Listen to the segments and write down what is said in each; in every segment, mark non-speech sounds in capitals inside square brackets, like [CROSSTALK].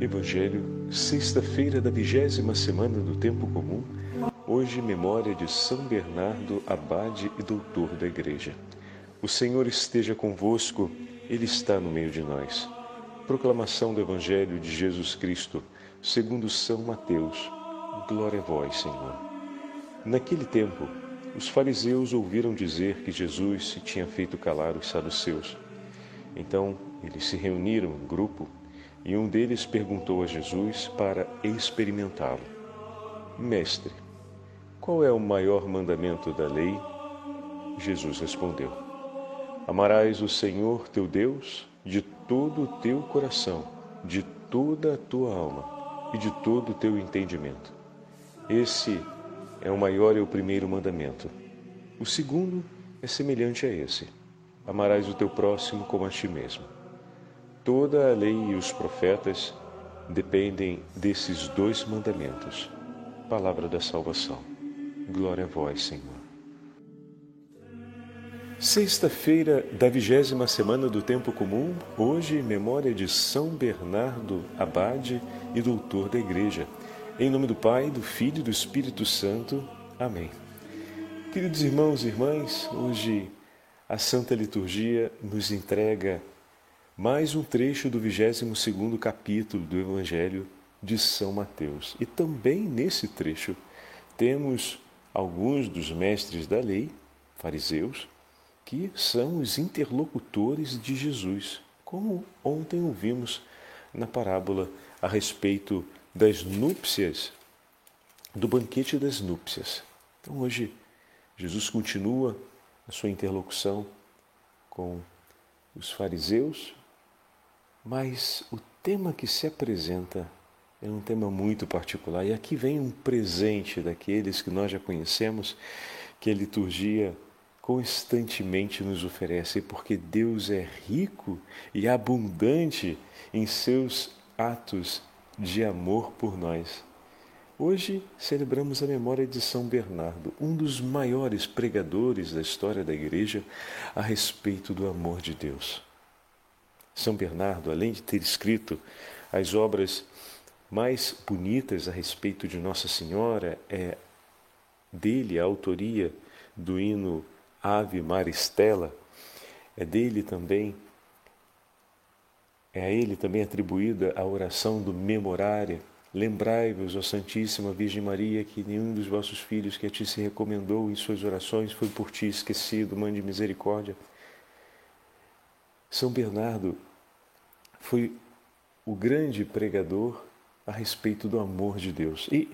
Evangelho, sexta-feira da vigésima semana do Tempo Comum, hoje memória de São Bernardo, abade e doutor da Igreja. O Senhor esteja convosco, Ele está no meio de nós. Proclamação do Evangelho de Jesus Cristo, segundo São Mateus. Glória a vós, Senhor. Naquele tempo, os fariseus ouviram dizer que Jesus se tinha feito calar os saduceus. Então, eles se reuniram em grupo e um deles perguntou a Jesus para experimentá-lo: Mestre, qual é o maior mandamento da lei? Jesus respondeu: Amarás o Senhor teu Deus de todo o teu coração, de toda a tua alma e de todo o teu entendimento. Esse é o maior e o primeiro mandamento. O segundo é semelhante a esse: Amarás o teu próximo como a ti mesmo. Toda a lei e os profetas dependem desses dois mandamentos. Palavra da salvação. Glória a vós, Senhor. Sexta-feira da vigésima semana do Tempo Comum, hoje memória de São Bernardo, abade e doutor da Igreja. Em nome do Pai, do Filho e do Espírito Santo. Amém. Queridos irmãos e irmãs, hoje a Santa Liturgia nos entrega mais um trecho do 22º capítulo do Evangelho de São Mateus. E também nesse trecho temos alguns dos mestres da lei, fariseus, que são os interlocutores de Jesus, como ontem ouvimos na parábola a respeito das núpcias, do banquete das núpcias. Então hoje Jesus continua a sua interlocução com os fariseus, mas o tema que se apresenta é um tema muito particular. E aqui vem um presente daqueles que nós já conhecemos, que a liturgia constantemente nos oferece, porque Deus é rico e abundante em seus atos de amor por nós. Hoje celebramos a memória de São Bernardo, um dos maiores pregadores da história da Igreja a respeito do amor de Deus. São Bernardo, além de ter escrito as obras mais bonitas a respeito de Nossa Senhora, é dele a autoria do hino Ave Maristela, é dele também, é a ele também atribuída a oração do Memorária. Lembrai-vos, ó Santíssima Virgem Maria, que nenhum dos vossos filhos que a ti se recomendou em suas orações foi por ti esquecido, mãe de misericórdia. São Bernardo foi o grande pregador a respeito do amor de Deus. E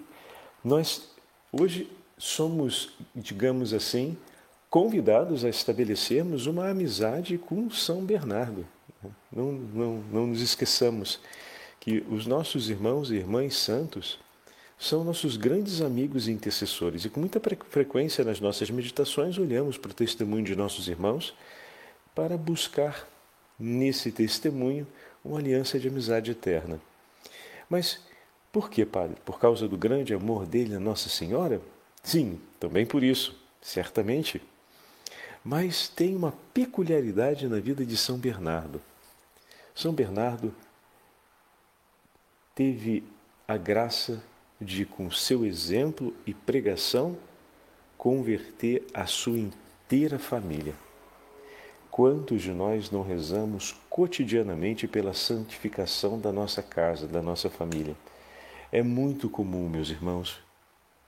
nós hoje somos, digamos assim, convidados a estabelecermos uma amizade com São Bernardo. Não, não, não nos esqueçamos que os nossos irmãos e irmãs santos são nossos grandes amigos e intercessores. E com muita frequência nas nossas meditações olhamos para o testemunho de nossos irmãos para buscar nesse testemunho uma aliança de amizade eterna. Mas por que, Padre? Por causa do grande amor dele a Nossa Senhora? Sim, também por isso, certamente. Mas tem uma peculiaridade na vida de São Bernardo. São Bernardo teve a graça de, com seu exemplo e pregação, converter a sua inteira família. Quantos de nós não rezamos cotidianamente pela santificação da nossa casa, da nossa família? É muito comum, meus irmãos,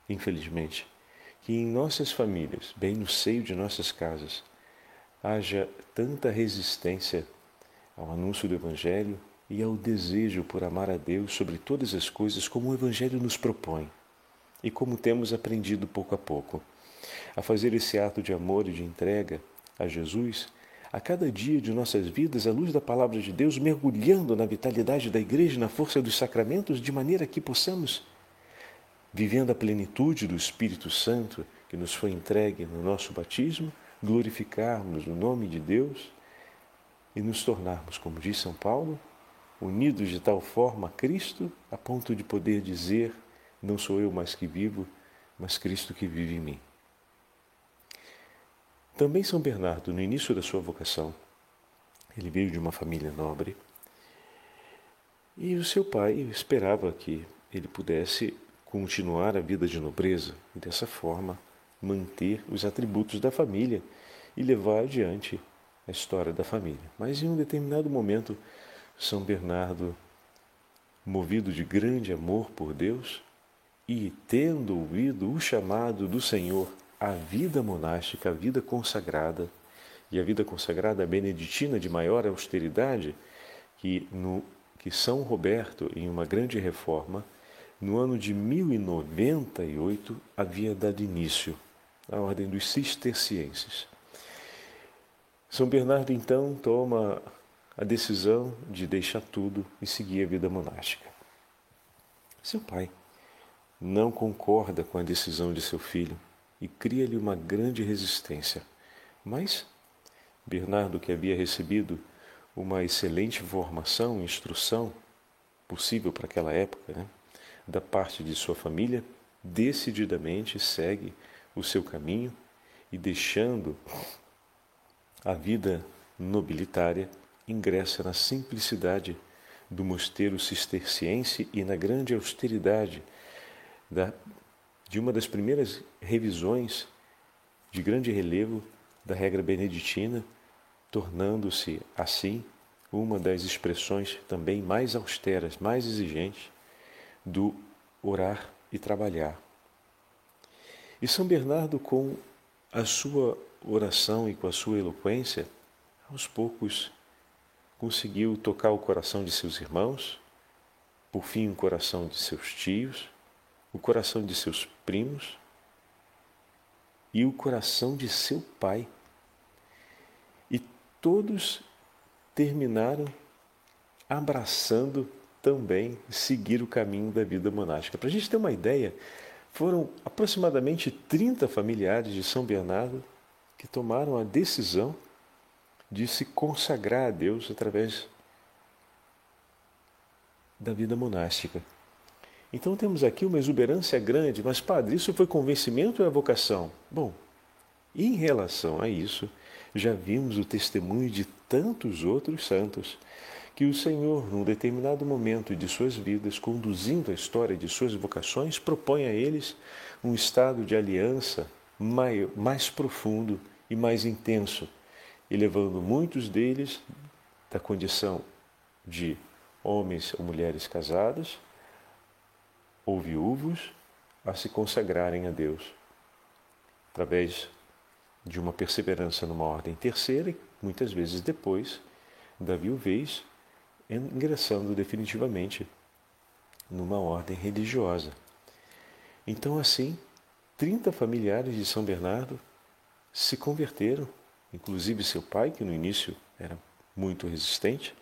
infelizmente, que em nossas famílias, bem no seio de nossas casas, haja tanta resistência ao anúncio do Evangelho e ao desejo por amar a Deus sobre todas as coisas como o Evangelho nos propõe e como temos aprendido pouco a pouco. A fazer esse ato de amor e de entrega a Jesus a cada dia de nossas vidas à luz da palavra de Deus, mergulhando na vitalidade da igreja, na força dos sacramentos, de maneira que possamos, vivendo a plenitude do Espírito Santo que nos foi entregue no nosso batismo, glorificarmos o nome de Deus e nos tornarmos, como diz São Paulo, unidos de tal forma a Cristo, a ponto de poder dizer: Não sou eu mais que vivo, mas Cristo que vive em mim. Também São Bernardo, no início da sua vocação, ele veio de uma família nobre E o seu pai esperava que ele pudesse continuar a vida de nobreza e dessa forma manter os atributos da família e levar adiante a história da família. Mas em um determinado momento, São Bernardo, movido de grande amor por Deus e tendo ouvido o chamado do Senhor à vida monástica, à vida consagrada, e a vida consagrada beneditina de maior austeridade, que, no, que São Roberto, em uma grande reforma, no ano de 1098, havia dado início à ordem dos cistercienses. São Bernardo então toma a decisão de deixar tudo e seguir a vida monástica. Seu pai não concorda com a decisão de seu filho e cria-lhe uma grande resistência, mas Bernardo, que havia recebido uma excelente formação, instrução possível para aquela época, né, da parte de sua família, decididamente segue o seu caminho e deixando a vida nobilitária, ingressa na simplicidade do mosteiro cisterciense e na grande austeridade da, de uma das primeiras revisões de grande relevo da regra beneditina tornando-se, assim, uma das expressões também mais austeras, mais exigentes do orar e trabalhar. E São Bernardo, com a sua oração e com a sua eloquência, aos poucos conseguiu tocar o coração de seus irmãos, por fim o coração de seus tios, o coração de seus primos e o coração de seu pai todos terminaram abraçando também seguir o caminho da vida monástica. Para a gente ter uma ideia, foram aproximadamente 30 familiares de São Bernardo que tomaram a decisão de se consagrar a Deus através da vida monástica. Então temos aqui uma exuberância grande, mas padre, isso foi convencimento ou é vocação? Bom, em relação a isso, já vimos o testemunho de tantos outros santos que o Senhor, num determinado momento de suas vidas, conduzindo a história de suas vocações, propõe a eles um estado de aliança mais, mais profundo e mais intenso, e levando muitos deles da condição de homens ou mulheres casados ou viúvos a se consagrarem a Deus através de uma perseverança numa ordem terceira e muitas vezes depois da viuvez, ingressando definitivamente numa ordem religiosa. Então, assim, 30 familiares de São Bernardo se converteram, inclusive seu pai, que no início era muito resistente,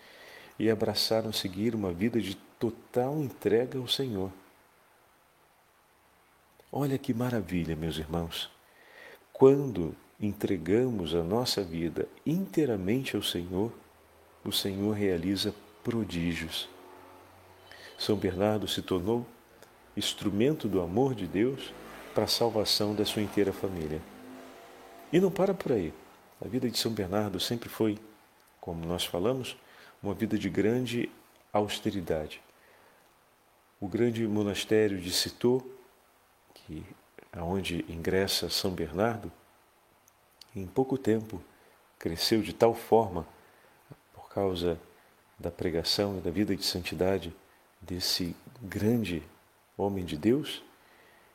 e abraçaram seguir uma vida de total entrega ao Senhor. Olha que maravilha, meus irmãos. Quando entregamos a nossa vida inteiramente ao Senhor, o Senhor realiza prodígios. São Bernardo se tornou instrumento do amor de Deus para a salvação da sua inteira família. E não para por aí. A vida de São Bernardo sempre foi, como nós falamos, uma vida de grande austeridade. O grande monastério de Citeaux, que aonde ingressa São Bernardo, em pouco tempo cresceu de tal forma, por causa da pregação e da vida de santidade desse grande homem de Deus,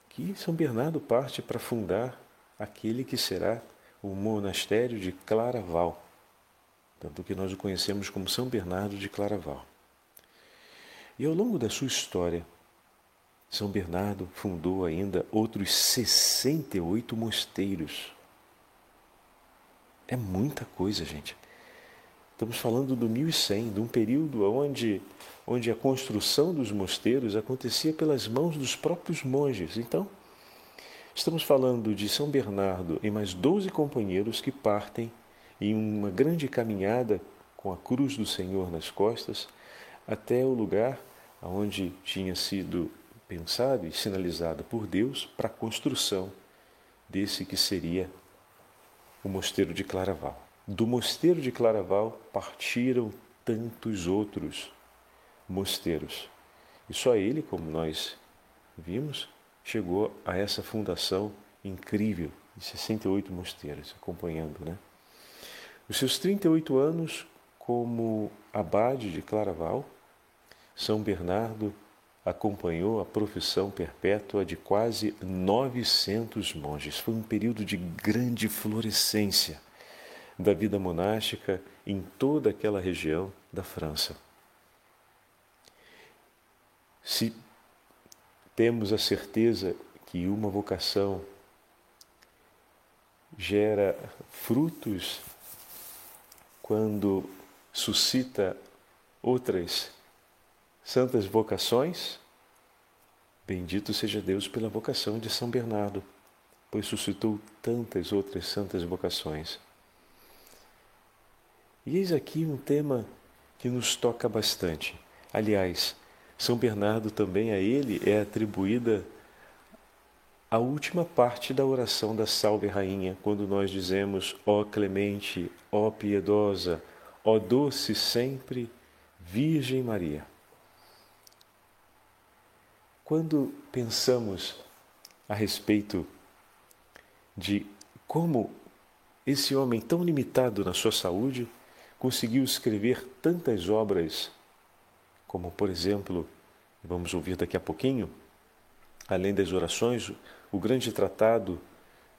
que São Bernardo parte para fundar aquele que será o monastério de Claraval, tanto que nós o conhecemos como São Bernardo de Claraval. E ao longo da sua história, São Bernardo fundou ainda outros 68 mosteiros é muita coisa, gente. Estamos falando do 1100, de um período onde, onde a construção dos mosteiros acontecia pelas mãos dos próprios monges. Então, estamos falando de São Bernardo e mais 12 companheiros que partem em uma grande caminhada com a cruz do Senhor nas costas até o lugar onde tinha sido pensado e sinalizado por Deus para a construção desse que seria o mosteiro de Claraval. Do mosteiro de Claraval partiram tantos outros mosteiros. E só ele, como nós vimos, chegou a essa fundação incrível de 68 mosteiros, acompanhando, né? Os seus 38 anos como abade de Claraval, São Bernardo acompanhou a profissão perpétua de quase 900 monges. Foi um período de grande florescência da vida monástica em toda aquela região da França. Se temos a certeza que uma vocação gera frutos quando suscita outras santas vocações, bendito seja Deus pela vocação de São Bernardo, pois suscitou tantas outras santas vocações. E eis aqui um tema que nos toca bastante. Aliás, São Bernardo também a ele é atribuída a última parte da oração da Salve Rainha, quando nós dizemos: Ó clemente, ó piedosa, ó doce sempre Virgem Maria. Quando pensamos a respeito de como esse homem tão limitado na sua saúde conseguiu escrever tantas obras, como, por exemplo, vamos ouvir daqui a pouquinho, além das orações, o grande tratado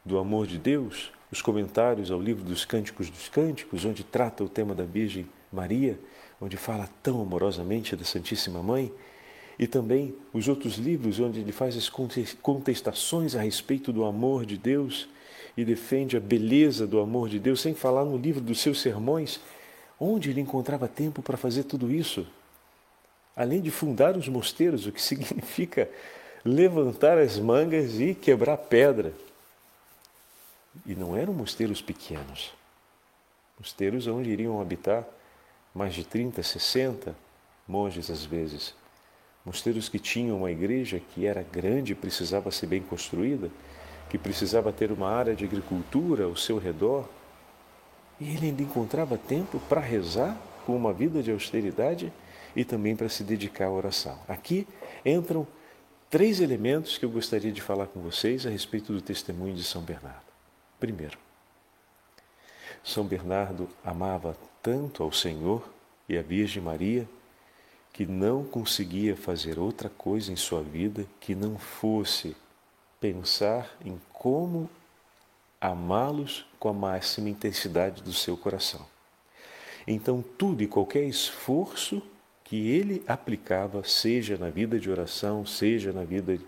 do amor de Deus, os comentários ao livro dos Cânticos dos Cânticos, onde trata o tema da Virgem Maria, onde fala tão amorosamente da Santíssima Mãe, e também os outros livros onde ele faz as contestações a respeito do amor de Deus e defende a beleza do amor de Deus, sem falar no livro dos seus sermões, Onde ele encontrava tempo para fazer tudo isso? Além de fundar os mosteiros, o que [LAUGHS] significa levantar as mangas e quebrar pedra. E não eram mosteiros pequenos. Mosteiros onde iriam habitar mais de 30, 60 monges às vezes. Mosteiros que tinham uma igreja que era grande e precisava ser bem construída, que precisava ter uma área de agricultura ao seu redor, e ele ainda encontrava tempo para rezar com uma vida de austeridade e também para se dedicar à oração. Aqui entram três elementos que eu gostaria de falar com vocês a respeito do testemunho de São Bernardo. Primeiro, São Bernardo amava tanto ao Senhor e à Virgem Maria que não conseguia fazer outra coisa em sua vida que não fosse pensar em como amá-los com a máxima intensidade do seu coração. Então, tudo e qualquer esforço que ele aplicava, seja na vida de oração, seja na vida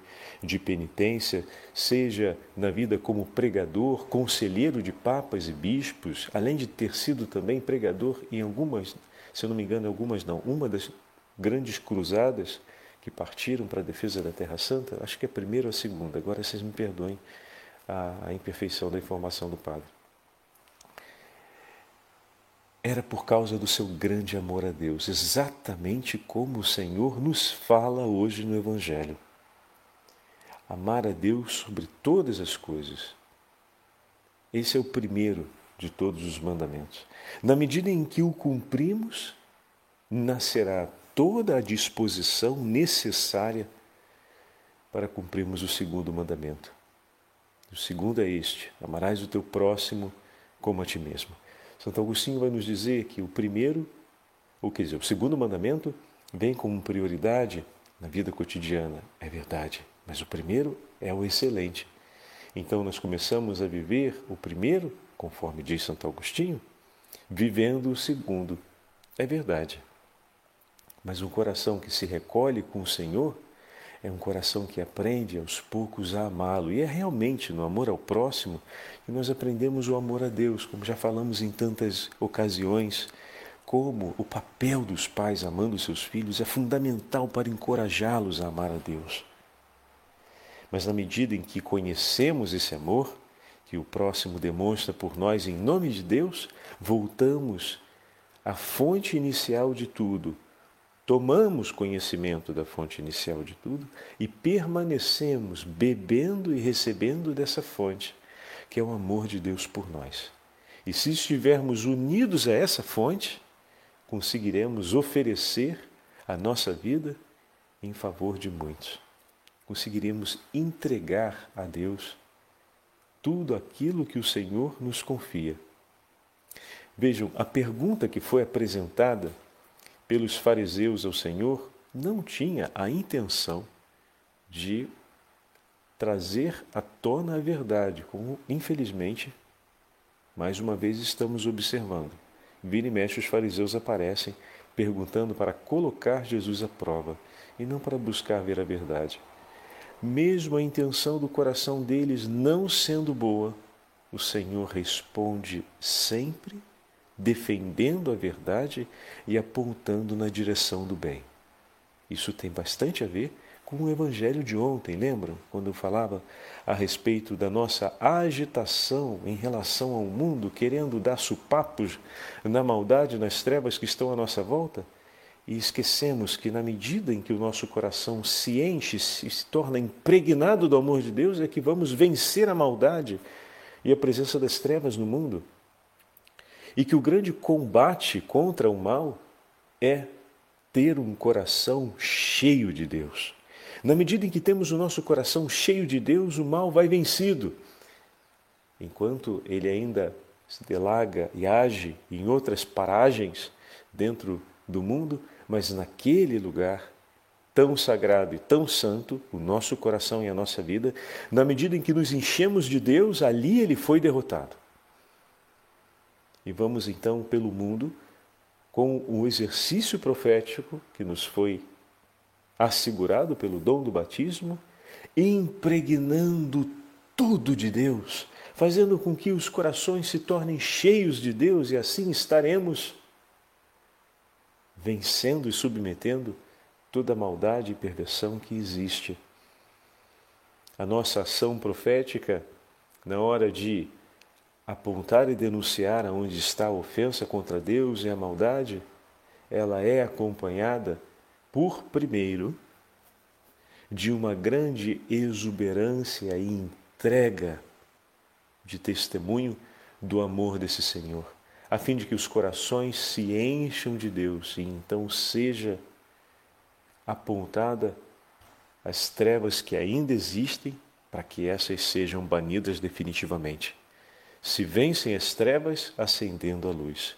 de penitência, seja na vida como pregador, conselheiro de papas e bispos, além de ter sido também pregador em algumas, se eu não me engano, algumas não, uma das grandes cruzadas que partiram para a defesa da Terra Santa, acho que é a primeira ou a segunda, agora vocês me perdoem, a, a imperfeição da informação do Padre. Era por causa do seu grande amor a Deus, exatamente como o Senhor nos fala hoje no Evangelho. Amar a Deus sobre todas as coisas. Esse é o primeiro de todos os mandamentos. Na medida em que o cumprimos, nascerá toda a disposição necessária para cumprirmos o segundo mandamento. O segundo é este: amarás o teu próximo como a ti mesmo. Santo Agostinho vai nos dizer que o primeiro, ou quer dizer, o segundo mandamento vem como prioridade na vida cotidiana. É verdade, mas o primeiro é o excelente. Então nós começamos a viver o primeiro, conforme diz Santo Agostinho, vivendo o segundo. É verdade. Mas um coração que se recolhe com o Senhor é um coração que aprende aos poucos a amá-lo. E é realmente no amor ao próximo que nós aprendemos o amor a Deus, como já falamos em tantas ocasiões, como o papel dos pais amando seus filhos é fundamental para encorajá-los a amar a Deus. Mas na medida em que conhecemos esse amor, que o próximo demonstra por nós em nome de Deus, voltamos à fonte inicial de tudo, tomamos conhecimento da fonte inicial de tudo e permanecemos bebendo e recebendo dessa fonte, que é o amor de Deus por nós. E se estivermos unidos a essa fonte, conseguiremos oferecer a nossa vida em favor de muitos. Conseguiríamos entregar a Deus tudo aquilo que o Senhor nos confia. Vejam, a pergunta que foi apresentada pelos fariseus ao Senhor não tinha a intenção de trazer à tona a verdade, como infelizmente mais uma vez estamos observando. Vira e mexe os fariseus aparecem perguntando para colocar Jesus à prova e não para buscar ver a verdade. Mesmo a intenção do coração deles não sendo boa, o Senhor responde sempre defendendo a verdade e apontando na direção do bem. Isso tem bastante a ver com o evangelho de ontem, lembram? Quando eu falava a respeito da nossa agitação em relação ao mundo, querendo dar supapos na maldade, nas trevas que estão à nossa volta? E esquecemos que, na medida em que o nosso coração se enche, se torna impregnado do amor de Deus, é que vamos vencer a maldade e a presença das trevas no mundo. E que o grande combate contra o mal é ter um coração cheio de Deus. Na medida em que temos o nosso coração cheio de Deus, o mal vai vencido. Enquanto ele ainda se delaga e age em outras paragens dentro do mundo, mas naquele lugar tão sagrado e tão santo, o nosso coração e a nossa vida, na medida em que nos enchemos de Deus, ali ele foi derrotado. E vamos então pelo mundo com o exercício profético que nos foi assegurado pelo dom do batismo, impregnando tudo de Deus, fazendo com que os corações se tornem cheios de Deus e assim estaremos vencendo e submetendo toda maldade e perversão que existe. A nossa ação profética, na hora de apontar e denunciar aonde está a ofensa contra Deus e a maldade, ela é acompanhada por primeiro, de uma grande exuberância e entrega de testemunho do amor desse Senhor, a fim de que os corações se encham de Deus e então seja apontada as trevas que ainda existem para que essas sejam banidas definitivamente. Se vencem as trevas, acendendo a luz.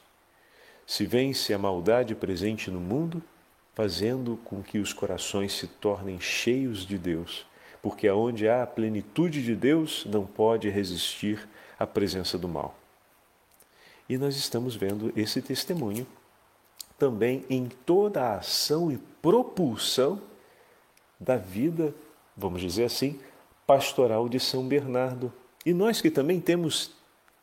Se vence a maldade presente no mundo, fazendo com que os corações se tornem cheios de Deus, porque aonde há a plenitude de Deus não pode resistir à presença do mal. E nós estamos vendo esse testemunho também em toda a ação e propulsão da vida, vamos dizer assim, pastoral de São Bernardo. E nós que também temos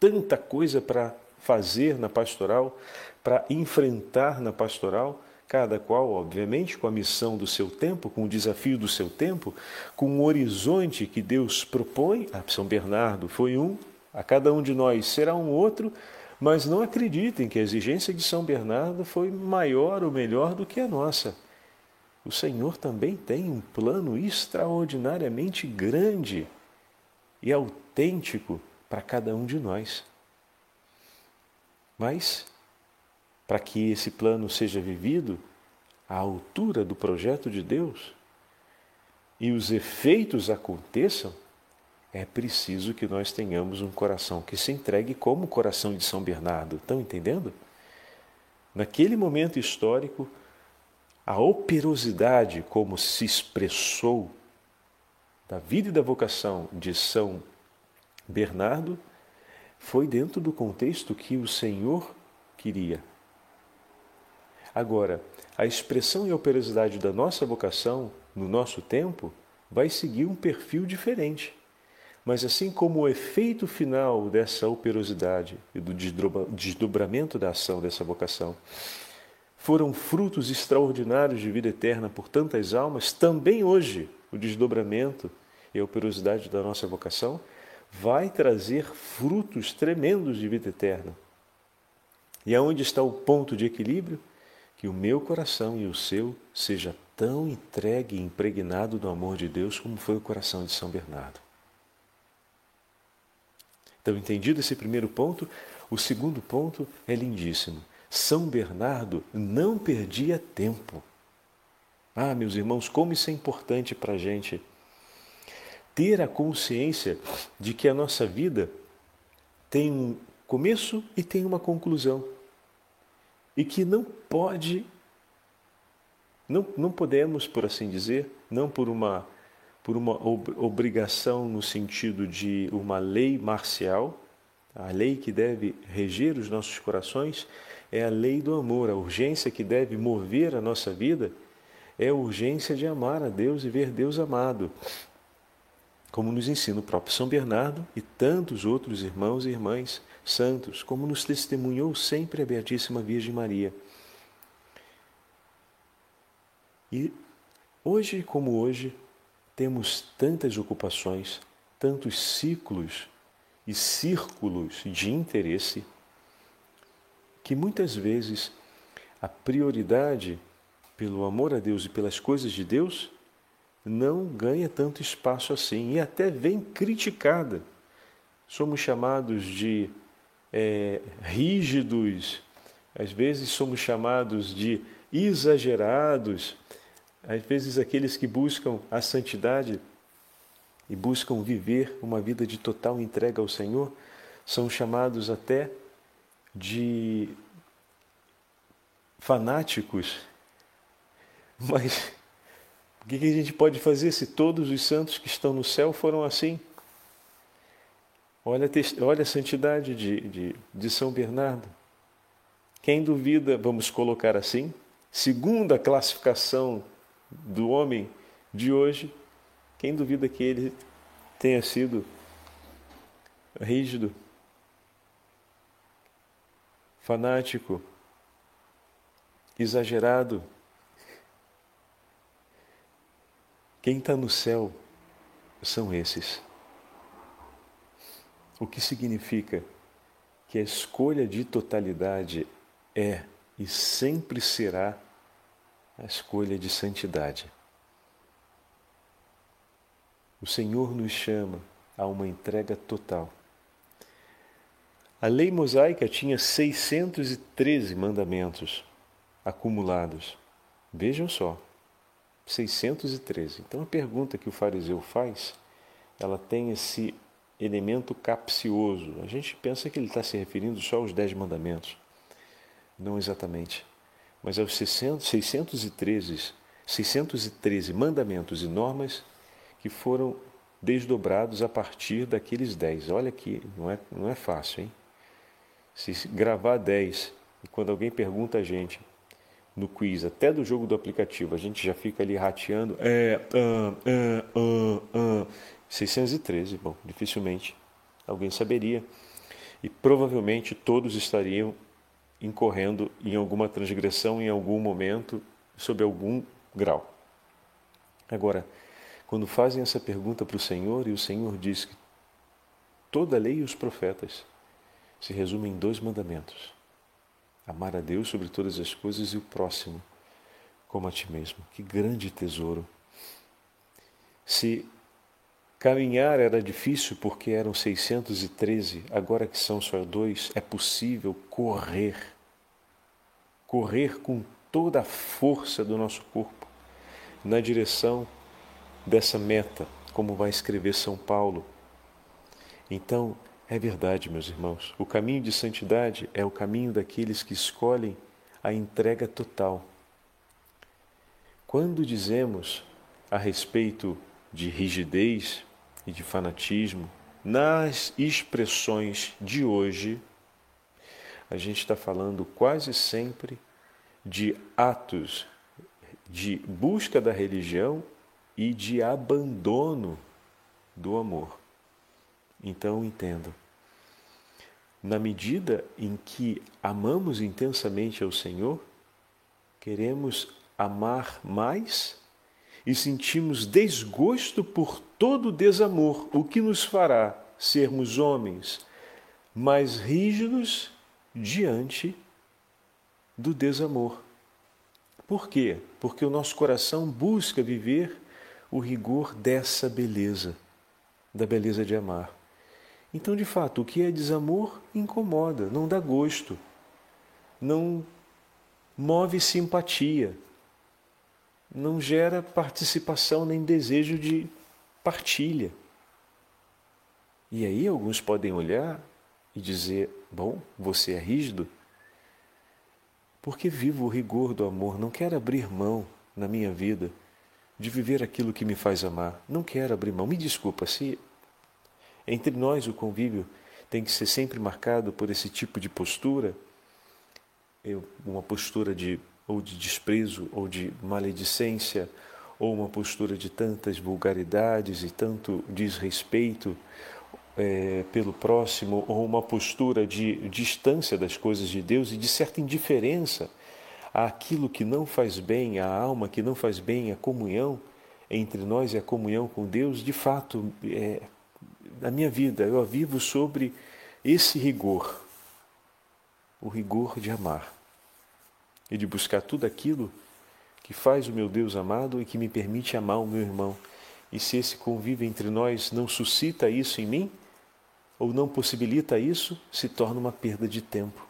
tanta coisa para fazer na pastoral, para enfrentar na pastoral, cada qual, obviamente, com a missão do seu tempo, com o desafio do seu tempo, com o horizonte que Deus propõe. A São Bernardo foi um, a cada um de nós será um outro, mas não acreditem que a exigência de São Bernardo foi maior ou melhor do que a nossa. O Senhor também tem um plano extraordinariamente grande e autêntico para cada um de nós. Mas para que esse plano seja vivido à altura do projeto de Deus e os efeitos aconteçam, é preciso que nós tenhamos um coração que se entregue como o coração de São Bernardo. Estão entendendo? Naquele momento histórico, a operosidade como se expressou da vida e da vocação de São Bernardo foi dentro do contexto que o Senhor queria. Agora, a expressão e a operosidade da nossa vocação no nosso tempo vai seguir um perfil diferente. Mas assim como o efeito final dessa operosidade e do desdobramento da ação dessa vocação foram frutos extraordinários de vida eterna por tantas almas, também hoje o desdobramento e a operosidade da nossa vocação vai trazer frutos tremendos de vida eterna. E aonde está o ponto de equilíbrio? que o meu coração e o seu seja tão entregue e impregnado do amor de Deus como foi o coração de São Bernardo. Então, entendido esse primeiro ponto, o segundo ponto é lindíssimo. São Bernardo não perdia tempo. Ah, meus irmãos, como isso é importante para a gente. Ter a consciência de que a nossa vida tem um começo e tem uma conclusão. E que não pode, não, não podemos, por assim dizer, não por uma, por uma obrigação no sentido de uma lei marcial, a lei que deve reger os nossos corações é a lei do amor, a urgência que deve mover a nossa vida é a urgência de amar a Deus e ver Deus amado, como nos ensina o próprio São Bernardo e tantos outros irmãos e irmãs santos, como nos testemunhou sempre a Beatíssima Virgem Maria. E hoje como hoje, temos tantas ocupações, tantos ciclos e círculos de interesse que muitas vezes a prioridade pelo amor a Deus e pelas coisas de Deus não ganha tanto espaço assim e até vem criticada. Somos chamados de é, rígidos, às vezes somos chamados de exagerados, às vezes aqueles que buscam a santidade e buscam viver uma vida de total entrega ao Senhor são chamados até de fanáticos. [LAUGHS] Mas o que a gente pode fazer se todos os santos que estão no céu foram assim? Olha, olha a santidade de, de, de São Bernardo. Quem duvida, vamos colocar assim, segundo a classificação do homem de hoje, quem duvida que ele tenha sido rígido, fanático, exagerado. Quem está no céu são esses. O que significa que a escolha de totalidade é e sempre será a escolha de santidade. O Senhor nos chama a uma entrega total. A lei mosaica tinha 613 mandamentos acumulados. Vejam só, 613. Então a pergunta que o fariseu faz, ela tem esse elemento capcioso. A gente pensa que ele está se referindo só aos dez mandamentos. Não exatamente. Mas aos 613, 613 mandamentos e normas que foram desdobrados a partir daqueles dez. Olha que não é, não é fácil, hein? Se gravar 10 e quando alguém pergunta a gente no quiz, até do jogo do aplicativo, a gente já fica ali rateando, é, uh, uh, uh, 613, bom, dificilmente alguém saberia. E provavelmente todos estariam incorrendo em alguma transgressão em algum momento, sob algum grau. Agora, quando fazem essa pergunta para o Senhor e o Senhor diz que toda a lei e os profetas se resume em dois mandamentos: amar a Deus sobre todas as coisas e o próximo como a ti mesmo. Que grande tesouro! Se caminhar era difícil porque eram 613, agora que são só dois, é possível correr. Correr com toda a força do nosso corpo na direção dessa meta, como vai escrever São Paulo. Então, é verdade, meus irmãos. O caminho de santidade é o caminho daqueles que escolhem a entrega total. Quando dizemos a respeito de rigidez e de fanatismo, nas expressões de hoje, a gente está falando quase sempre de atos de busca da religião e de abandono do amor. Então entendo. Na medida em que amamos intensamente ao Senhor, queremos amar mais e sentimos desgosto por todo desamor, o que nos fará sermos homens mais rígidos diante do desamor. Por quê? Porque o nosso coração busca viver o rigor dessa beleza, da beleza de amar. Então, de fato, o que é desamor incomoda, não dá gosto, não move simpatia. não gera participação nem desejo de partilha. E aí alguns podem olhar e dizer: Bom, você é rígido? Porque vivo o rigor do amor, não quero abrir mão na minha vida de viver aquilo que me faz amar. Não quero abrir mão. Me desculpa, se entre nós o convívio tem que ser sempre marcado por esse tipo de postura, uma postura de ou de desprezo ou de maledicência, ou uma postura de tantas vulgaridades e tanto desrespeito é, pelo próximo, ou uma postura de distância das coisas de Deus e de certa indiferença àquilo que não faz bem à alma, que não faz bem à comunhão entre nós e a comunhão com Deus, de fato, é, na minha vida eu a vivo sobre esse rigor, o rigor de amar e de buscar tudo aquilo que faz o meu Deus amado e que me permite amar o meu irmão. E se esse convívio entre nós não suscita isso em mim, ou não possibilita isso, se torna uma perda de tempo.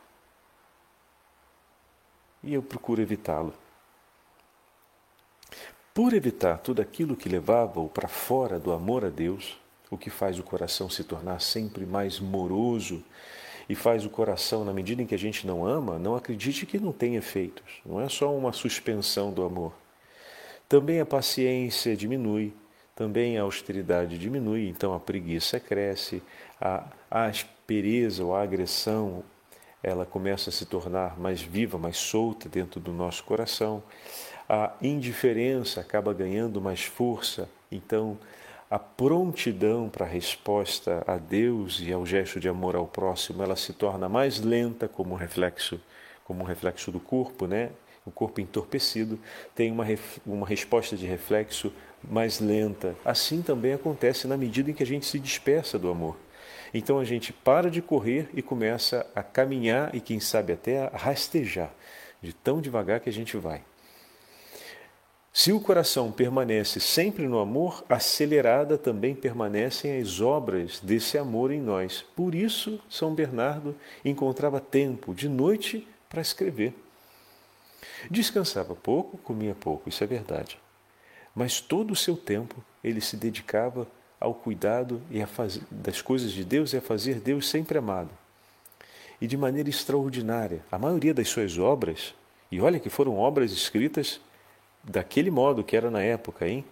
E eu procuro evitá-lo. Por evitar tudo aquilo que levava-o para fora do amor a Deus, o que faz o coração se tornar sempre mais moroso e faz o coração, na medida em que a gente não ama, não acredite que não tem efeitos. Não é só uma suspensão do amor. Também a paciência diminui, também a austeridade diminui, então a preguiça cresce, a, aspereza ou a agressão ela começa a se tornar mais viva, mais solta dentro do nosso coração. A indiferença acaba ganhando mais força, então a prontidão para a resposta a Deus e ao gesto de amor ao próximo, ela se torna mais lenta como reflexo, como reflexo do corpo, né? O corpo entorpecido tem uma, uma resposta de reflexo mais lenta. Assim também acontece na medida em que a gente se dispersa do amor. Então a gente para de correr e começa a caminhar e, quem sabe, até a rastejar, de tão devagar que a gente vai. Se o coração permanece sempre no amor, acelerada também permanecem as obras desse amor em nós. Por isso, São Bernardo encontrava tempo de noite para escrever. Descansava pouco, comia pouco, isso é verdade. Mas todo o seu tempo ele se dedicava ao cuidado e a fazer, das coisas de Deus e a fazer Deus sempre amado. E de maneira extraordinária, a maioria das suas obras, e olha que foram obras escritas daquele modo que era na época, hein?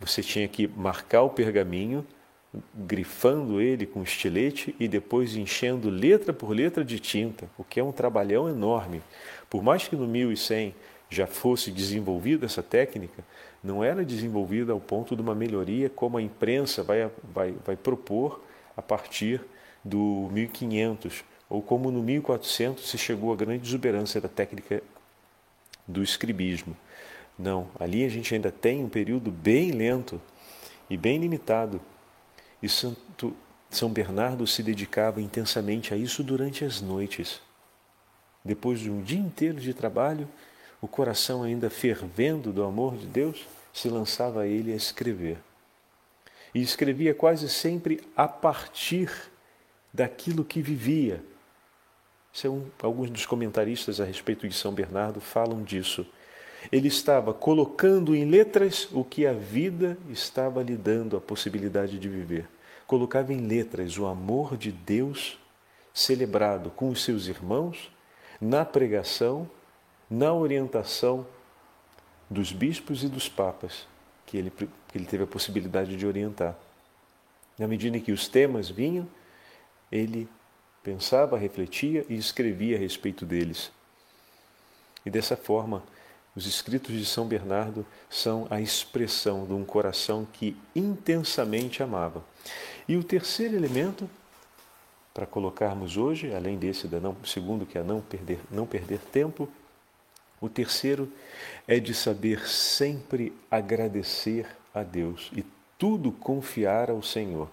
Você tinha que marcar o pergaminho, grifando ele com estilete e depois enchendo letra por letra de tinta, o que é um trabalhão enorme. Por mais que no 1100 já fosse desenvolvida essa técnica, não era desenvolvida ao ponto de uma melhoria como a imprensa vai, vai, vai propor a partir do 1500, ou como no 1400 se chegou à grande exuberância da técnica do escribismo. Não, ali a gente ainda tem um período bem lento e bem limitado. E Santo, São Bernardo se dedicava intensamente a isso durante as noites. Depois de um dia inteiro de trabalho, o coração ainda fervendo do amor de Deus, se lançava a ele a escrever. E escrevia quase sempre a partir daquilo que vivia. São, alguns dos comentaristas a respeito de São Bernardo falam disso ele estava colocando em letras o que a vida estava lhe dando a possibilidade de viver. Colocava em letras o amor de Deus celebrado com os seus irmãos, na pregação, na orientação dos bispos e dos papas que ele, que ele teve a possibilidade de orientar. Na medida em que os temas vinham, ele pensava, refletia e escrevia a respeito deles. E dessa forma, os escritos de São Bernardo são a expressão de um coração que intensamente amava. E o terceiro elemento para colocarmos hoje, além desse da não, segundo que é não perder, não perder tempo, o terceiro é de saber sempre agradecer a Deus e tudo confiar ao Senhor.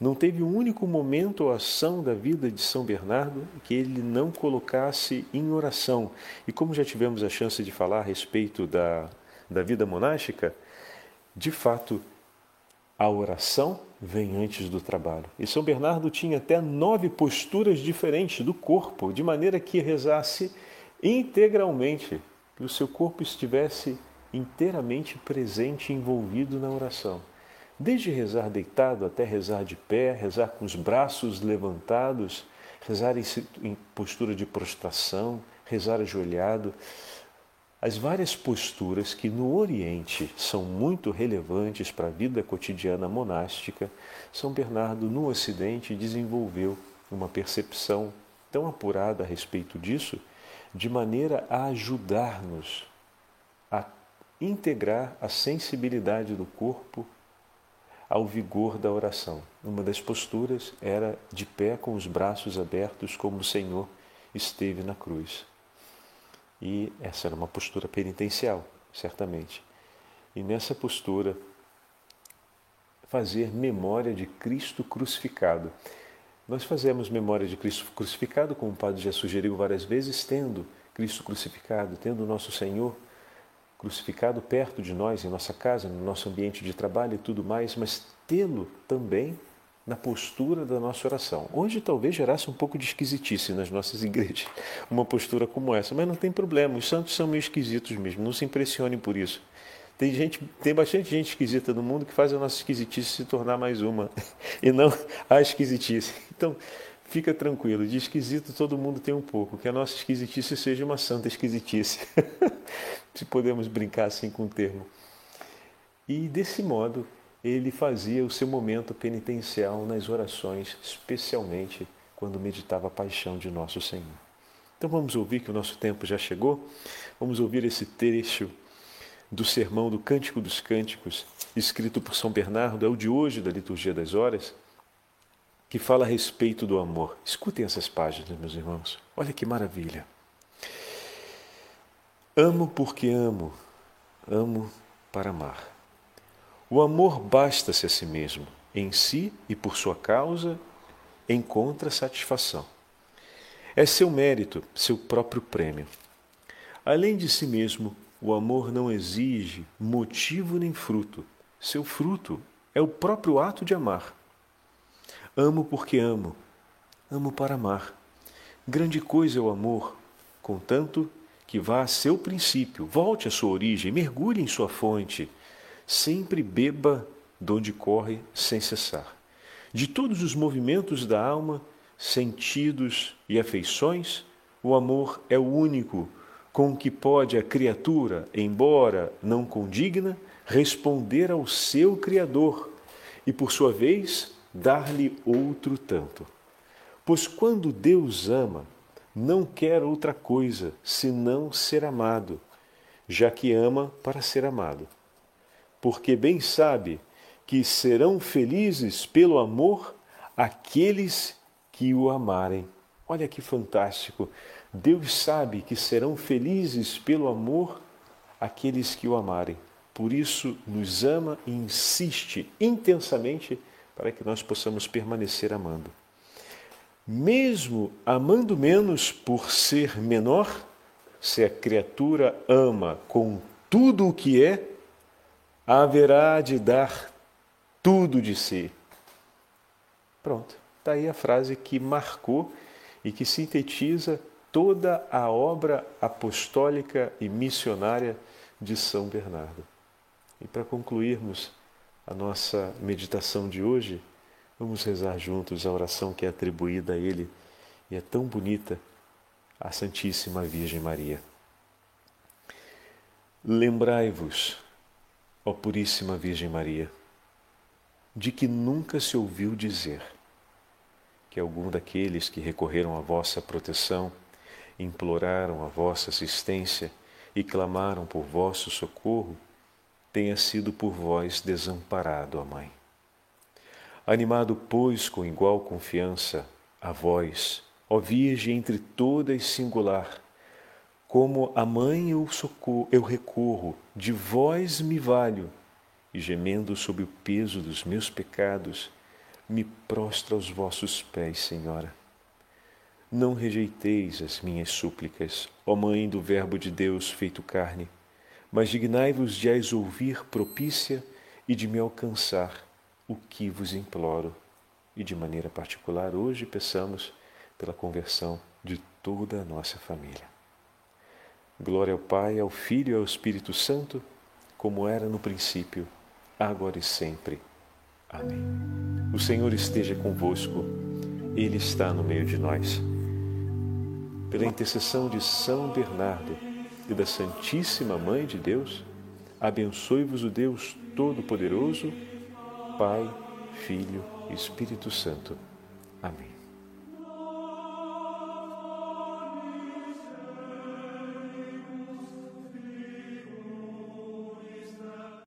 Não teve um único momento ou ação da vida de São Bernardo que ele não colocasse em oração. E como já tivemos a chance de falar a respeito da, da vida monástica, de fato, a oração vem antes do trabalho. E São Bernardo tinha até nove posturas diferentes do corpo, de maneira que rezasse integralmente, que o seu corpo estivesse inteiramente presente envolvido na oração. Desde rezar deitado até rezar de pé, rezar com os braços levantados, rezar em postura de prostração, rezar ajoelhado. As várias posturas que no Oriente são muito relevantes para a vida cotidiana monástica, São Bernardo no Ocidente desenvolveu uma percepção tão apurada a respeito disso, de maneira a ajudar-nos a integrar a sensibilidade do corpo ao vigor da oração. Uma das posturas era de pé com os braços abertos, como o Senhor esteve na cruz. E essa era uma postura penitencial, certamente. E nessa postura, fazer memória de Cristo crucificado. Nós fazemos memória de Cristo crucificado, como o Padre já sugeriu várias vezes, tendo Cristo crucificado, tendo o nosso Senhor crucificado perto de nós, em nossa casa, no nosso ambiente de trabalho e tudo mais, mas tê-lo também na postura da nossa oração. Hoje talvez gerasse um pouco de esquisitice nas nossas [LAUGHS] igrejas, uma postura como essa, mas não tem problema, os santos são meio esquisitos mesmo, não se impressionem por isso. Tem, gente, tem bastante gente esquisita no mundo que faz a nossa esquisitice se tornar mais uma, [LAUGHS] e não a esquisitice. Então, fica tranquilo, de esquisito todo mundo tem um pouco, que a nossa esquisitice seja uma santa esquisitice, [LAUGHS] se podemos brincar assim com o termo. E desse modo, ele fazia o seu momento penitencial nas orações, especialmente quando meditava a paixão de nosso Senhor. Então vamos ouvir que o nosso tempo já chegou. Vamos ouvir esse trecho do sermão do Cântico dos Cânticos, escrito por São Bernardo, é o de hoje da Liturgia das Horas, que fala a respeito do amor. Escutem essas páginas, meus irmãos. Olha que maravilha. Amo porque amo, amo para amar. O amor basta-se a si mesmo, em si e por sua causa encontra satisfação. É seu mérito, seu próprio prêmio. Além de si mesmo, o amor não exige motivo nem fruto. Seu fruto é o próprio ato de amar. Amo porque amo, amo para amar. Grande coisa é o amor, contanto que vá a seu princípio, volte à sua origem, mergulhe em sua fonte sempre beba de onde corre sem cessar. De todos os movimentos da alma, sentidos e afeições, o amor é o único com que pode a criatura, embora não condigna, responder ao seu Criador e, por sua vez, dar-lhe outro tanto. Pois quando Deus ama, não quer outra coisa senão ser amado, já que ama para ser amado porque bem sabe que serão felizes pelo amor aqueles que o amarem. Olha que fantástico! Deus sabe que serão felizes pelo amor aqueles que o amarem. Por isso, nos ama e insiste intensamente para que nós possamos permanecer amando. Mesmo amando menos por ser menor, se a criatura ama com tudo o que é, haverá de dar tudo de si. Pronto, está aí a frase que marcou e que sintetiza toda a obra apostólica e missionária de São Bernardo. E para concluirmos a nossa meditação de hoje, vamos rezar juntos a oração que é atribuída a ele e é tão bonita, a Santíssima Virgem Maria. Lembrai-vos ó Puríssima Virgem Maria, de que nunca se ouviu dizer que algum daqueles que recorreram à vossa proteção, imploraram a vossa assistência e clamaram por vosso socorro, tenha sido por vós desamparado, ó Mãe. Animado, pois, com igual confiança, a vós, ó Virgem entre todas singular, como a mãe eu, socorro, eu recorro, de vós me valho, e gemendo sob o peso dos meus pecados, me prostra aos vossos pés, Senhora. Não rejeiteis as minhas súplicas, ó Mãe do Verbo de Deus feito carne, mas dignai-vos de as ouvir propícia e de me alcançar o que vos imploro. E de maneira particular, hoje peçamos pela conversão de toda a nossa família. Glória ao Pai, ao Filho e ao Espírito Santo, como era no princípio, agora e sempre. Amém. O Senhor esteja convosco, Ele está no meio de nós. Pela intercessão de São Bernardo e da Santíssima Mãe de Deus, abençoe-vos o Deus Todo-Poderoso, Pai, Filho e Espírito Santo.